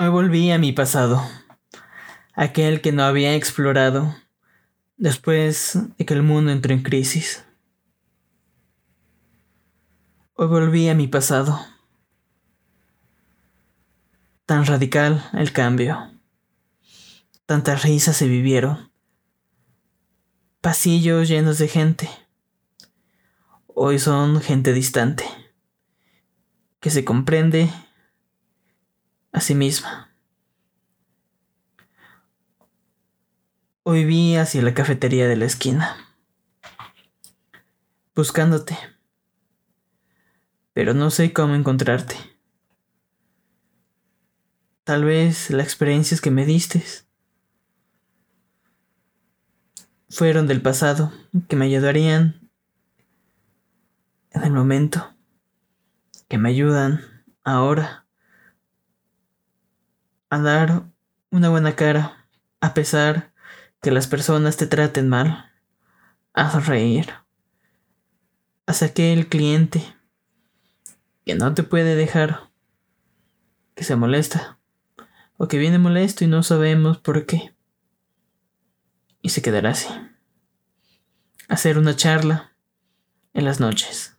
Hoy volví a mi pasado, aquel que no había explorado después de que el mundo entró en crisis. Hoy volví a mi pasado. Tan radical el cambio. Tantas risas se vivieron. Pasillos llenos de gente. Hoy son gente distante, que se comprende a sí misma. Hoy vi hacia la cafetería de la esquina, buscándote, pero no sé cómo encontrarte. Tal vez las experiencias que me diste fueron del pasado, que me ayudarían en el momento, que me ayudan ahora a dar una buena cara, a pesar que las personas te traten mal, a reír, hasta que el cliente que no te puede dejar, que se molesta, o que viene molesto y no sabemos por qué, y se quedará así. Hacer una charla en las noches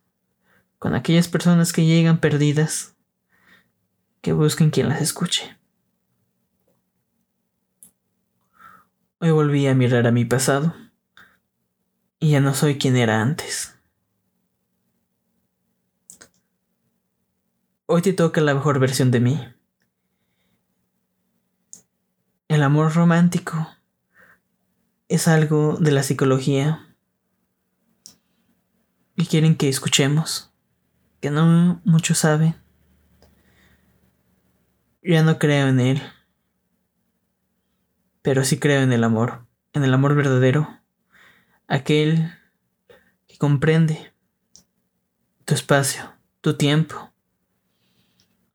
con aquellas personas que llegan perdidas, que busquen quien las escuche. Hoy volví a mirar a mi pasado y ya no soy quien era antes. Hoy te toca la mejor versión de mí. El amor romántico es algo de la psicología y quieren que escuchemos, que no muchos saben. Ya no creo en él pero sí creo en el amor, en el amor verdadero, aquel que comprende tu espacio, tu tiempo,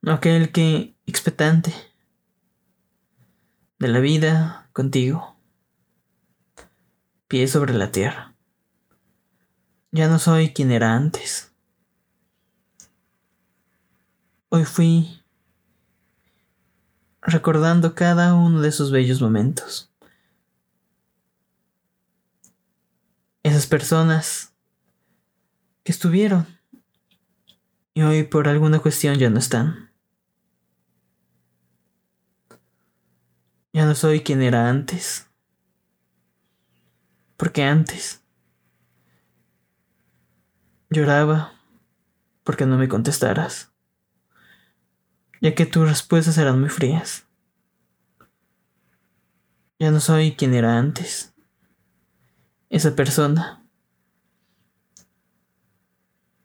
aquel que expectante de la vida contigo, pie sobre la tierra. Ya no soy quien era antes. Hoy fui recordando cada uno de esos bellos momentos. Esas personas que estuvieron y hoy por alguna cuestión ya no están. Ya no soy quien era antes. Porque antes lloraba porque no me contestaras ya que tus respuestas eran muy frías. Ya no soy quien era antes. Esa persona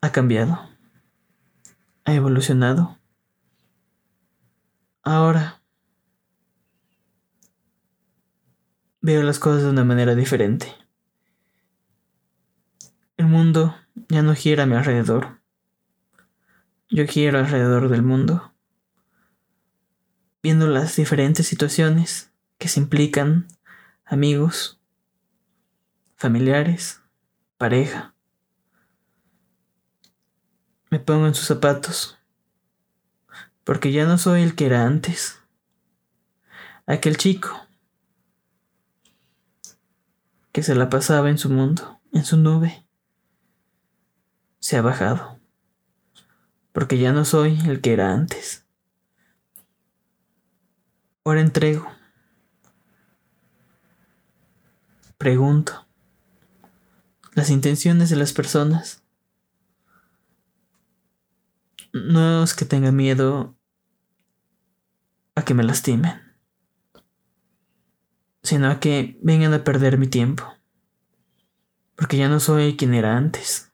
ha cambiado, ha evolucionado. Ahora veo las cosas de una manera diferente. El mundo ya no gira a mi alrededor. Yo quiero alrededor del mundo viendo las diferentes situaciones que se implican amigos, familiares, pareja. Me pongo en sus zapatos, porque ya no soy el que era antes. Aquel chico que se la pasaba en su mundo, en su nube, se ha bajado, porque ya no soy el que era antes. Ahora entrego. Pregunto. Las intenciones de las personas. No es que tenga miedo a que me lastimen, sino a que vengan a perder mi tiempo, porque ya no soy quien era antes.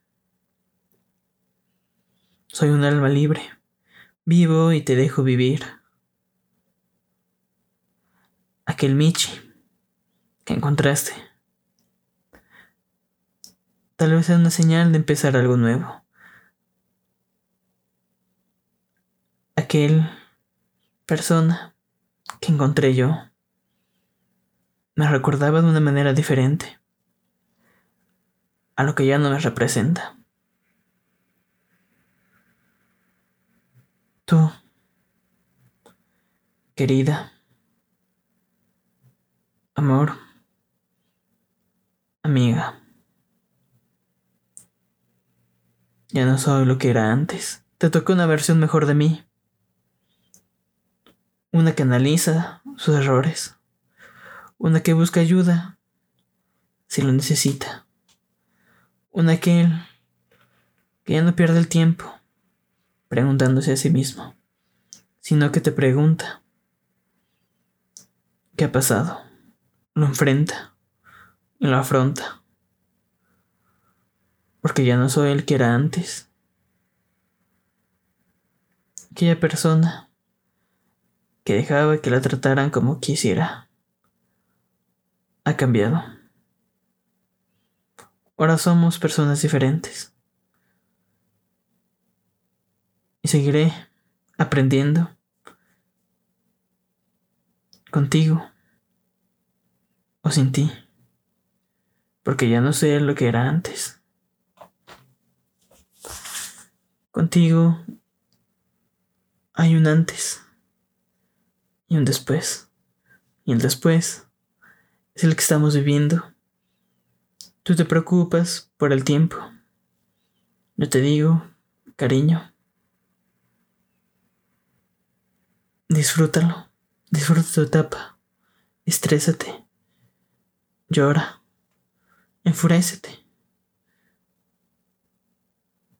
Soy un alma libre, vivo y te dejo vivir aquel Michi que encontraste. Tal vez sea una señal de empezar algo nuevo. Aquel persona que encontré yo me recordaba de una manera diferente a lo que ya no me representa. Tú querida, amor, amiga. Ya no soy lo que era antes. Te tocó una versión mejor de mí. Una que analiza sus errores. Una que busca ayuda si lo necesita. Una aquel que ya no pierde el tiempo preguntándose a sí mismo, sino que te pregunta, ¿qué ha pasado? Lo enfrenta y lo afronta, porque ya no soy el que era antes. Aquella persona que dejaba que la trataran como quisiera ha cambiado. Ahora somos personas diferentes. Y seguiré aprendiendo contigo o sin ti, porque ya no sé lo que era antes. Contigo hay un antes y un después, y el después es el que estamos viviendo. Tú te preocupas por el tiempo. Yo te digo, cariño, Disfrútalo. Disfruta tu etapa. Estrésate. Llora. Enfurécete.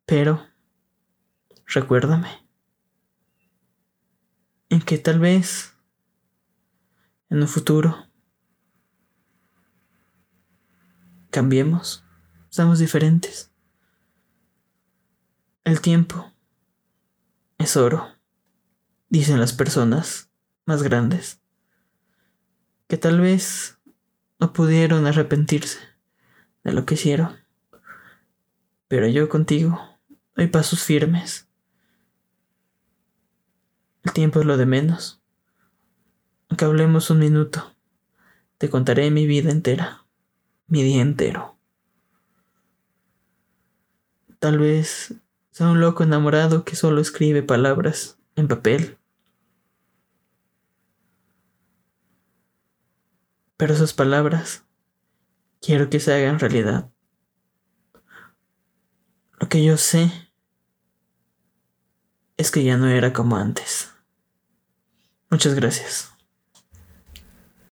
Pero recuérdame en que tal vez en un futuro cambiemos, seamos diferentes. El tiempo es oro dicen las personas más grandes, que tal vez no pudieron arrepentirse de lo que hicieron. Pero yo contigo doy pasos firmes. El tiempo es lo de menos. Aunque hablemos un minuto, te contaré mi vida entera, mi día entero. Tal vez sea un loco enamorado que solo escribe palabras en papel Pero esas palabras quiero que se hagan realidad. Lo que yo sé es que ya no era como antes. Muchas gracias.